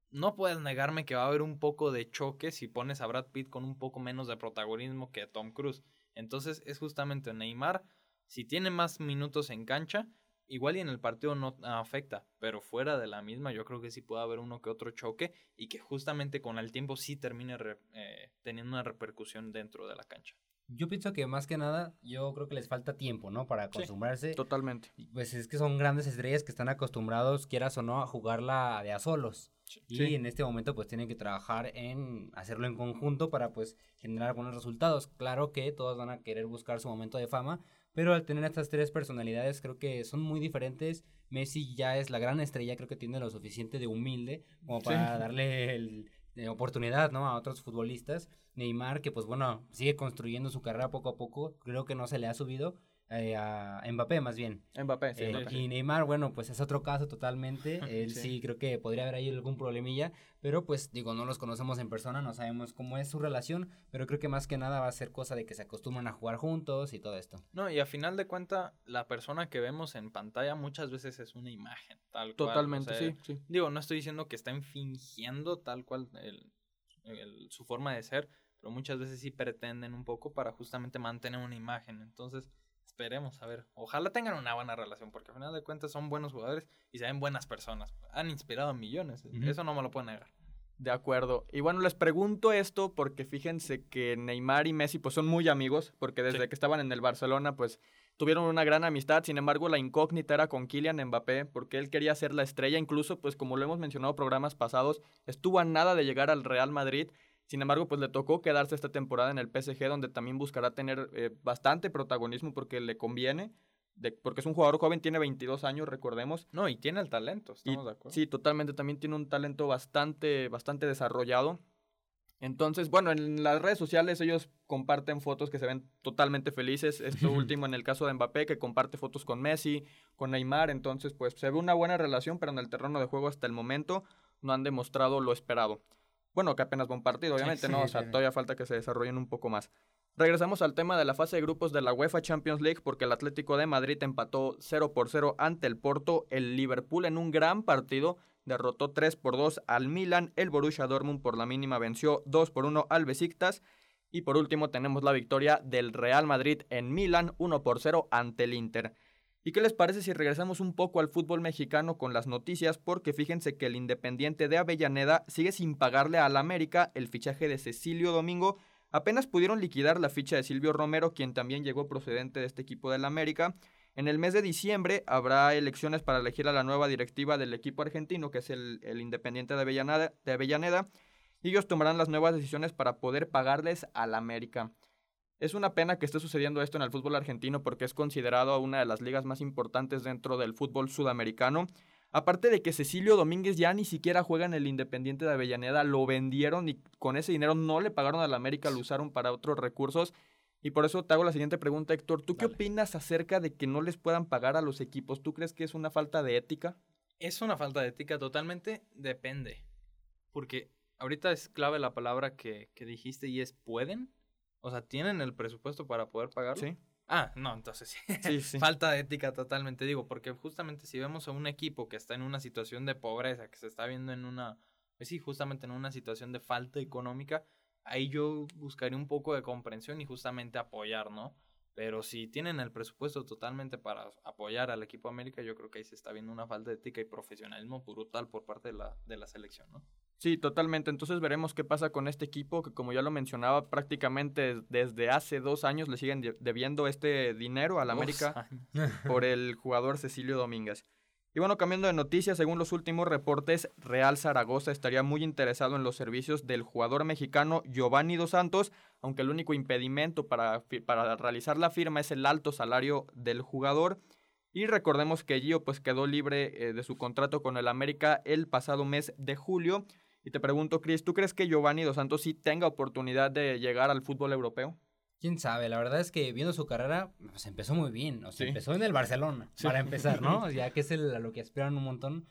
No puedes negarme que va a haber un poco de choque si pones a Brad Pitt con un poco menos de protagonismo que a Tom Cruise. Entonces es justamente Neymar, si tiene más minutos en cancha, igual y en el partido no afecta, pero fuera de la misma yo creo que sí puede haber uno que otro choque y que justamente con el tiempo sí termine eh, teniendo una repercusión dentro de la cancha. Yo pienso que más que nada, yo creo que les falta tiempo, ¿no? Para acostumbrarse. totalmente. Pues es que son grandes estrellas que están acostumbrados, quieras o no, a jugarla de a solos. Y en este momento pues tienen que trabajar en hacerlo en conjunto para pues generar buenos resultados. Claro que todos van a querer buscar su momento de fama, pero al tener estas tres personalidades creo que son muy diferentes. Messi ya es la gran estrella, creo que tiene lo suficiente de humilde como para darle el, oportunidad, ¿no? A otros futbolistas. Neymar, que pues bueno, sigue construyendo su carrera poco a poco, creo que no se le ha subido. Eh, a Mbappé más bien. Mbappé, sí. Eh, y Neymar, bueno, pues es otro caso totalmente. [laughs] Él sí. creo que podría haber ahí algún problemilla, pero pues digo, no los conocemos en persona, no sabemos cómo es su relación, pero creo que más que nada va a ser cosa de que se acostumbran a jugar juntos y todo esto. No, y a final de cuenta, la persona que vemos en pantalla muchas veces es una imagen, tal cual. Totalmente, sí, sí. Digo, no estoy diciendo que estén fingiendo tal cual su forma de ser, pero muchas veces sí pretenden un poco para justamente mantener una imagen. Entonces, esperemos, a ver. Ojalá tengan una buena relación, porque al final de cuentas son buenos jugadores y se ven buenas personas. Han inspirado a millones, eso no me lo puedo negar. De acuerdo. Y bueno, les pregunto esto porque fíjense que Neymar y Messi pues son muy amigos, porque desde que estaban en el Barcelona pues tuvieron una gran amistad. Sin embargo, la incógnita era con Kylian Mbappé, porque él quería ser la estrella. Incluso pues como lo hemos mencionado en programas pasados, estuvo a nada de llegar al Real Madrid sin embargo, pues le tocó quedarse esta temporada en el PSG, donde también buscará tener eh, bastante protagonismo porque le conviene. De, porque es un jugador joven, tiene 22 años, recordemos. No, y tiene el talento, estamos de acuerdo. Sí, totalmente, también tiene un talento bastante, bastante desarrollado. Entonces, bueno, en las redes sociales ellos comparten fotos que se ven totalmente felices. Esto [laughs] último en el caso de Mbappé, que comparte fotos con Messi, con Neymar. Entonces, pues se ve una buena relación, pero en el terreno de juego hasta el momento no han demostrado lo esperado. Bueno, que apenas va un partido, obviamente, ¿no? O sea, todavía falta que se desarrollen un poco más. Regresamos al tema de la fase de grupos de la UEFA Champions League porque el Atlético de Madrid empató 0 por 0 ante el Porto, el Liverpool en un gran partido derrotó 3 por 2 al Milan, el Borussia Dortmund por la mínima venció 2 por 1 al Besiktas y por último tenemos la victoria del Real Madrid en Milan 1 por 0 ante el Inter. ¿Y qué les parece si regresamos un poco al fútbol mexicano con las noticias? Porque fíjense que el Independiente de Avellaneda sigue sin pagarle al América el fichaje de Cecilio Domingo. Apenas pudieron liquidar la ficha de Silvio Romero, quien también llegó procedente de este equipo del América. En el mes de diciembre habrá elecciones para elegir a la nueva directiva del equipo argentino, que es el, Independiente de Avellaneda, de Avellaneda, y ellos tomarán las nuevas decisiones para poder pagarles al América. Es una pena que esté sucediendo esto en el fútbol argentino porque es considerado una de las ligas más importantes dentro del fútbol sudamericano. Aparte de que Cecilio Domínguez ya ni siquiera juega en el Independiente de Avellaneda, lo vendieron y con ese dinero no le pagaron a la América, lo usaron para otros recursos. Y por eso te hago la siguiente pregunta, Héctor. ¿Tú qué opinas acerca de que no les puedan pagar a los equipos? ¿Tú crees que es una falta de ética? Es una falta de ética totalmente, depende. Porque ahorita es clave la palabra que, que dijiste y es pueden. O sea, ¿tienen el presupuesto para poder pagarlo? Sí. Ah, no, entonces sí. sí, [laughs] Falta de ética totalmente, digo, porque justamente si vemos a un equipo que está en una situación de pobreza, que se está viendo en una, pues sí, justamente en una situación de falta económica, ahí yo buscaría un poco de comprensión y justamente apoyar, ¿no? Pero si tienen el presupuesto totalmente para apoyar al equipo América, yo creo que ahí se está viendo una falta de ética y profesionalismo brutal por parte de la, de la selección, ¿no? Sí, totalmente. Entonces veremos qué pasa con este equipo que como ya lo mencionaba, prácticamente desde hace dos años le siguen debiendo este dinero al América [laughs] por el jugador Cecilio Domínguez. Y bueno, cambiando de noticias, según los últimos reportes, Real Zaragoza estaría muy interesado en los servicios del jugador mexicano Giovanni Dos Santos, aunque el único impedimento para, para realizar la firma es el alto salario del jugador. Y recordemos que Gio pues quedó libre eh, de su contrato con el América el pasado mes de julio y te pregunto, Chris, ¿tú crees que Giovanni Dos Santos sí tenga oportunidad de llegar al fútbol europeo? Quién sabe, la verdad es que viendo su carrera, pues empezó muy bien. O sea, empezó en el Barcelona, para empezar, ¿no? [laughs] Ya que es el, a lo que aspiran un montón.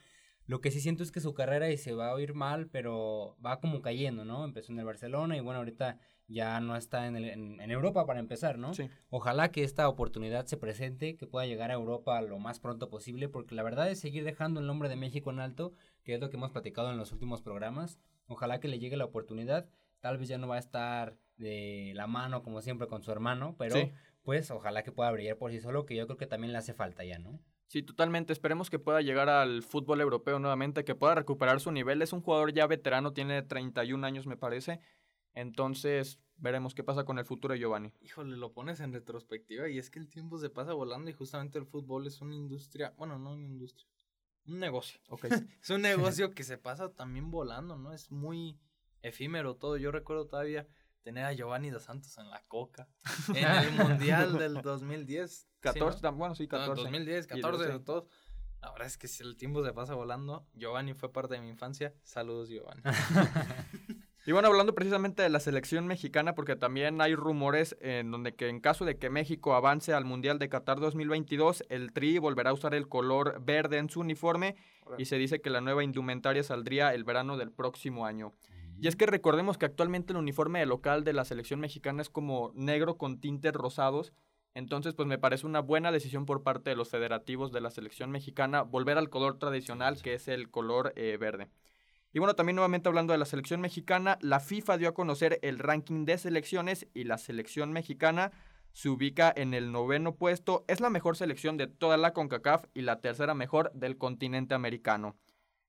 Lo que sí siento es que su carrera y se va a oír mal, pero va como cayendo, ¿no? Empezó en el Barcelona y bueno, ahorita ya no está en, en, Europa para empezar, ¿no? Sí. Ojalá que esta oportunidad se presente, que pueda llegar a Europa lo más pronto posible, porque la verdad es seguir dejando el nombre de México en alto, que es lo que hemos platicado en los últimos programas. Ojalá que le llegue la oportunidad. Tal vez ya no va a estar de la mano como siempre con su hermano, pero pues ojalá que pueda brillar por sí solo, que yo creo que también le hace falta ya, ¿no? Sí, totalmente. Esperemos que pueda llegar al fútbol europeo nuevamente, que pueda recuperar su nivel. Es un jugador ya veterano, tiene 31 años me parece. Entonces, veremos qué pasa con el futuro de Giovanni. Híjole, lo pones en retrospectiva y es que el tiempo se pasa volando y justamente el fútbol es una industria, bueno, no una industria, un negocio. Ok. [laughs] es un [laughs] negocio que se pasa también volando, ¿no? Es muy efímero todo. Yo recuerdo todavía tener a Giovanni dos Santos en la coca [laughs] en el Mundial del 2010. 14, ¿sí, no? bueno, sí, 14. No, 2010, Y 14, doce. todos. La verdad es que si el tiempo se pasa volando. Giovanni fue parte de mi infancia. Saludos, Giovanni. [laughs] Y bueno, hablando precisamente de la selección mexicana, porque también hay rumores en donde que en caso de que México avance al Mundial de Qatar 2022, el Tri volverá a usar el color verde en su uniforme y se dice que la nueva indumentaria saldría el verano del próximo año. Y es que recordemos que actualmente el uniforme de local de la selección mexicana es como negro con tintes rosados. Entonces, pues me parece una buena decisión por parte de los federativos de la selección mexicana volver al color tradicional que es el color eh, verde. Y bueno, también nuevamente hablando de la selección mexicana, la FIFA dio a conocer el ranking de selecciones y la selección mexicana se ubica en el noveno puesto. Es la mejor selección de toda la CONCACAF y la tercera mejor del continente americano.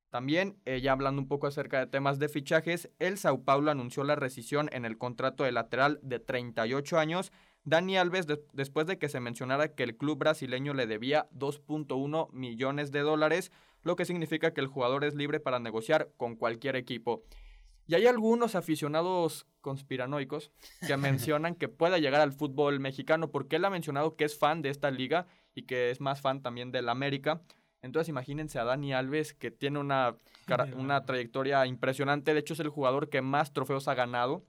También, eh, ya hablando un poco acerca de temas de fichajes, el Sao Paulo anunció la rescisión en el contrato de lateral de 38 años. Dani Alves, de- después de que se mencionara que el club brasileño le debía 2.1 millones de dólares, lo que significa que el jugador es libre para negociar con cualquier equipo. Y hay algunos aficionados conspiranoicos que [laughs] mencionan que pueda llegar al fútbol mexicano, porque él ha mencionado que es fan de esta liga y que es más fan también del América. Entonces imagínense a Dani Alves, que tiene una, una trayectoria impresionante, de hecho es el jugador que más trofeos ha ganado.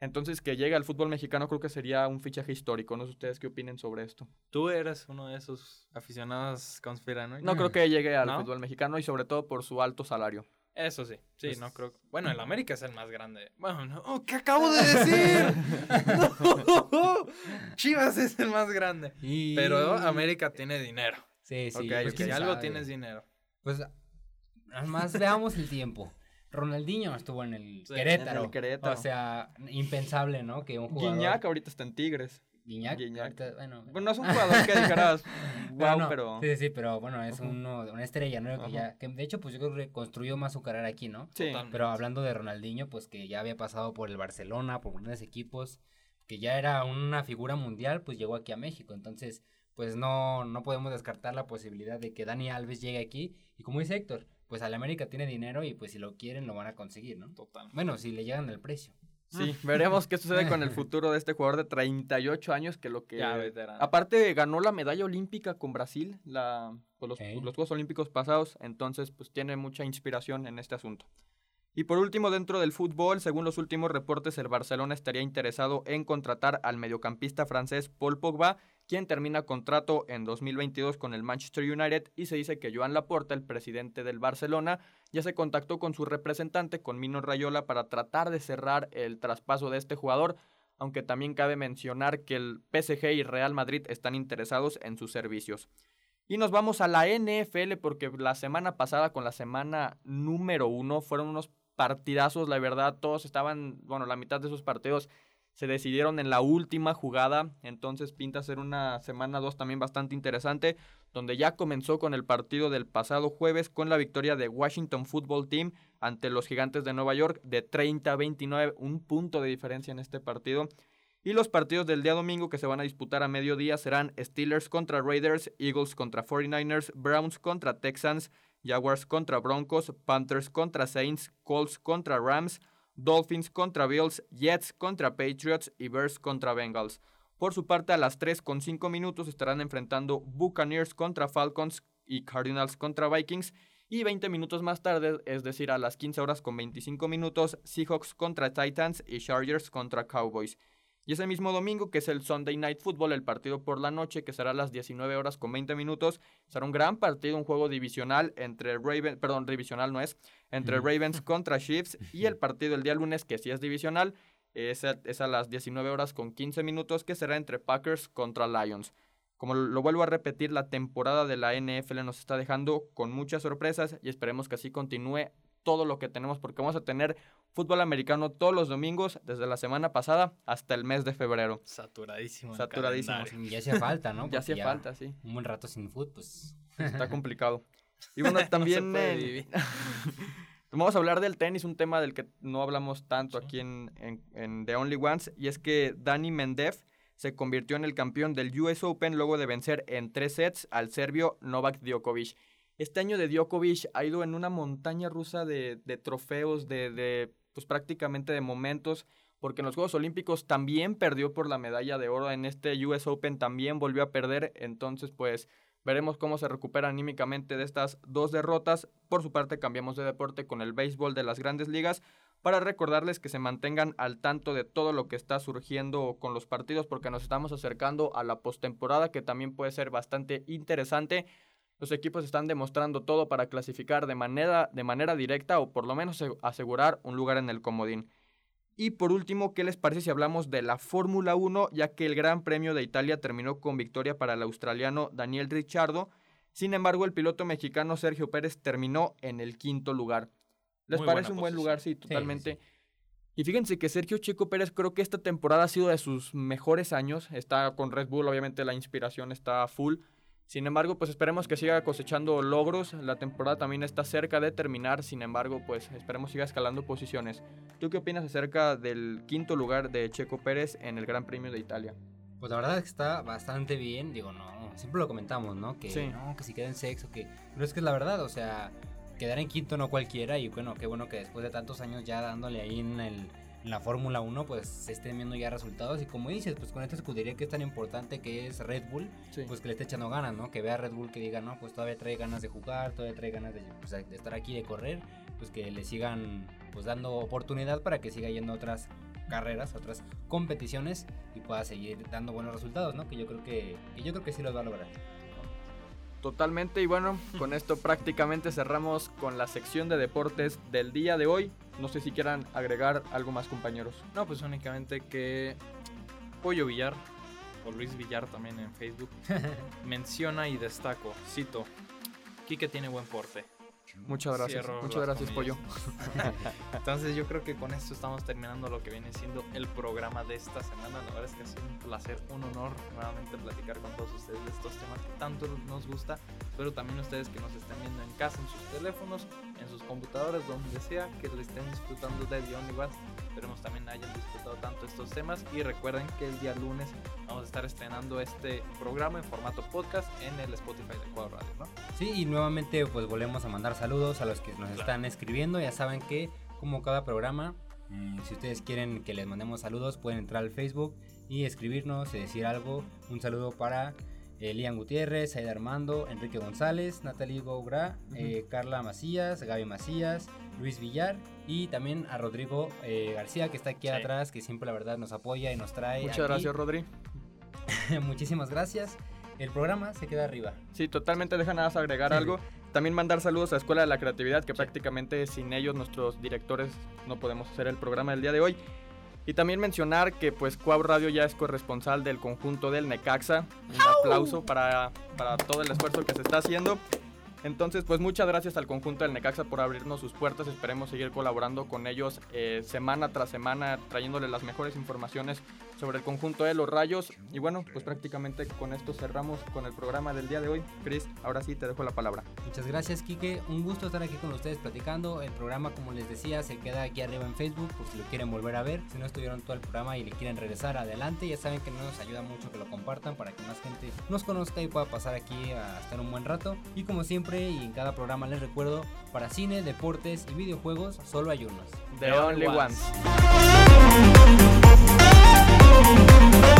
Entonces que llegue al fútbol mexicano creo que sería un fichaje histórico. No sé ustedes qué opinen sobre esto. Tú eres uno de esos aficionados conspiranoicos. No creo que llegue al ¿No? fútbol mexicano y sobre todo por su alto salario. Eso sí, sí, Pues- no creo. Bueno, el América es el más grande. Bueno, no, oh, ¿qué acabo de decir? No, [laughs] [laughs] Chivas es el más grande. Y- Pero América tiene dinero. Sí, sí. Pues, si algo sabe. tienes dinero. Pues, más veamos el tiempo. Ronaldinho estuvo en el Sí, Querétaro. en el Querétaro. O sea, impensable, ¿no? Que un jugador... Guiñac ahorita está en Tigres. Guiñac. Guiñac. ahorita, bueno, Bueno, no es un jugador que dijeras, Pero wow, no, pero... Sí, sí, pero bueno, es Ujú. uno, una estrella, ¿no? Que ya, que de hecho, pues yo creo que construyó más su carrera aquí, ¿no? Sí. Totalmente. Pero hablando de Ronaldinho, pues que ya había pasado por el Barcelona, por grandes equipos, que ya era una figura mundial, pues llegó aquí a México. Entonces, pues no, no podemos descartar la posibilidad de que Dani Alves llegue aquí. Y como dice Héctor, pues al América tiene dinero y pues si lo quieren lo van a conseguir, ¿no? Total. Bueno, si le llegan el precio. Sí, veremos qué sucede con el [laughs] futuro de este jugador de 38 años que lo que... Ya, veterano. Aparte ganó la medalla olímpica con Brasil, la, pues, los, los Juegos Olímpicos pasados, entonces pues tiene mucha inspiración en este asunto. Y por último, dentro del fútbol, según los últimos reportes, el Barcelona estaría interesado en contratar al mediocampista francés Paul Pogba, quien termina contrato en 2022 con el Manchester United y se dice que Joan Laporta, el presidente del Barcelona, ya se contactó con su representante, con Mino Rayola, para tratar de cerrar el traspaso de este jugador, aunque también cabe mencionar que el PSG y Real Madrid están interesados en sus servicios. Y nos vamos a la NFL porque la semana pasada con la semana número uno fueron unos partidazos, la verdad, todos estaban, bueno, la mitad de esos partidos se decidieron en la última jugada, entonces pinta ser una semana 2 también bastante interesante, donde ya comenzó con el partido del pasado jueves con la victoria de Washington Football Team ante los Gigantes de Nueva York de 30 a 29, un punto de diferencia en este partido. Y los partidos del día domingo que se van a disputar a mediodía serán Steelers contra Raiders, Eagles contra 49ers, Browns contra Texans, Jaguars contra Broncos, Panthers contra Saints, Colts contra Rams, Dolphins contra Bills, Jets contra Patriots y Bears contra Bengals. Por su parte, a las 3 con 5 minutos estarán enfrentando Buccaneers contra Falcons y Cardinals contra Vikings. Y 20 minutos más tarde, es decir, a las 15 horas con 25 minutos, Seahawks contra Titans y Chargers contra Cowboys. Y ese mismo domingo, que es el Sunday Night Football, el partido por la noche, que será a las 19 horas con 20 minutos, será un gran partido, un juego divisional entre Ravens, perdón, divisional no es, entre. Ravens [laughs] contra Chiefs y el partido el día lunes, que sí es divisional, es a, es a las 19 horas con 15 minutos, que será entre Packers contra Lions. Como lo vuelvo a repetir, la temporada de la NFL nos está dejando con muchas sorpresas y esperemos que así continúe todo lo que tenemos porque vamos a tener fútbol americano todos los domingos desde la semana pasada hasta el mes de febrero. Saturadísimo. el Saturadísimo. calendario. Ya hacía falta, ¿no? [laughs] ya hacía falta, sí. Un buen rato sin fútbol, pues. Está [laughs] complicado. Y [laughs] bueno, también en- vivir. vamos a hablar del tenis, un tema del que no hablamos tanto Sí. aquí en, en- en The Only Ones, y es que Dani Mendev se convirtió en el campeón del US Open luego de vencer en tres sets al serbio Novak Djokovic. Este año de Djokovic ha ido en una montaña rusa de, trofeos, de, de, pues prácticamente de momentos, porque en los Juegos Olímpicos también perdió por la medalla de oro, en este US Open también volvió a perder, entonces pues veremos cómo se recupera anímicamente de estas dos derrotas. Por su parte cambiamos de deporte con el béisbol de las grandes ligas para recordarles que se mantengan al tanto de todo lo que está surgiendo con los partidos porque nos estamos acercando a la postemporada que también puede ser bastante interesante. Los equipos están demostrando todo para clasificar de manera, de manera directa o por lo menos se- asegurar un lugar en el comodín. Y por último, ¿qué les parece si hablamos de la Fórmula 1? Ya que el Gran Premio de Italia terminó con victoria para el australiano Daniel Ricciardo. Sin embargo, el piloto mexicano Sergio Pérez terminó en el quinto lugar. ¿Les Muy parece un buen lugar? Sí, sí, totalmente. Y fíjense que Sergio Chico Pérez creo que esta temporada ha sido de sus mejores años. Está con Red Bull, obviamente la inspiración está full. Sin embargo, pues esperemos que siga cosechando logros. La temporada también está cerca de terminar. Sin embargo, pues esperemos siga escalando posiciones. ¿Tú qué opinas acerca del quinto lugar de Checo Pérez en el Gran Premio de Italia? Pues la verdad es que está bastante bien. Digo, no, siempre lo comentamos, ¿no? Que Sí. no, que si queda en sexo, que. Pero es que es la verdad, o sea, quedar en quinto no cualquiera. Y bueno, qué bueno que después de tantos años ya dándole ahí en, el, en la Fórmula 1, pues se estén viendo ya resultados. Y como dices, pues con esta escudería que es tan importante que es Red Bull, Sí. pues que le esté echando ganas, ¿no? Que vea a Red Bull que diga, no, pues todavía trae ganas de jugar, todavía trae ganas de, pues, de estar aquí, de correr, pues que le sigan pues dando oportunidad para que siga yendo a otras carreras, a otras competiciones y pueda seguir dando buenos resultados, ¿no? Que yo creo que, que yo creo que sí los va a lograr. Totalmente y bueno, con esto prácticamente cerramos con la sección de deportes del día de hoy. No sé si quieran agregar algo más compañeros. No, pues únicamente que Pollo Villar, o Luis Villar también en Facebook, [laughs] menciona y destaco, cito, Quique tiene buen porte. Muchas gracias. Cierro Muchas gracias, comillas. Pollo. [laughs] Entonces yo creo que con esto estamos terminando lo que viene siendo el programa de esta semana. La verdad es que sido un placer, un honor nuevamente platicar con todos ustedes de estos temas que tanto nos gusta. Pero también ustedes que nos estén viendo en casa, en sus teléfonos, en sus computadoras, donde sea, que le estén disfrutando de The Only. Esperemos también hayan disfrutado tanto estos temas. Y recuerden que el día lunes vamos a estar estrenando este programa en formato podcast en el Spotify de Cuadro Radio, ¿no? Sí, y nuevamente pues volvemos a mandar saludos a los que nos Claro. están escribiendo. Ya saben que como cada programa, mm, si ustedes quieren que les mandemos saludos, pueden entrar al Facebook y escribirnos y decir algo. Un saludo para eh, Lian Gutiérrez, Aida Armando, Enrique González, Natalie Gougra, eh, Carla Macías, Gaby Macías, Luis Villar y también a Rodrigo eh, García que está aquí Sí. atrás, que siempre la verdad nos apoya y nos trae. Muchas aquí. gracias, Rodri. [laughs] Muchísimas gracias. El programa se queda arriba. Sí, totalmente deja nada más agregar Sí. algo. También mandar saludos a Escuela de la Creatividad, que prácticamente sin ellos, nuestros directores, no podemos hacer el programa del día de hoy. Y también mencionar que pues Cuau Radio ya es corresponsal del conjunto del Necaxa. Un aplauso para, para todo el esfuerzo que se está haciendo. Entonces, pues muchas gracias al conjunto del Necaxa por abrirnos sus puertas. Esperemos seguir colaborando con ellos eh, semana tras semana, trayéndole las mejores informaciones sobre el conjunto de los Rayos. Y bueno, pues prácticamente con esto cerramos con el programa del día de hoy. Chris, ahora sí te dejo la palabra. Muchas gracias, Kike. Un gusto estar aquí con ustedes platicando. El programa, como les decía, se queda aquí arriba en Facebook por si lo quieren volver a ver. Si no estuvieron todo el programa y le quieren regresar adelante, ya saben que nos ayuda mucho que lo compartan para que más gente nos conozca y pueda pasar aquí a estar un buen rato. Y como siempre, y en cada programa les recuerdo, para cine, deportes y videojuegos, solo hay unos. The The Only Only Ones. Ones. Boom, boom, boom.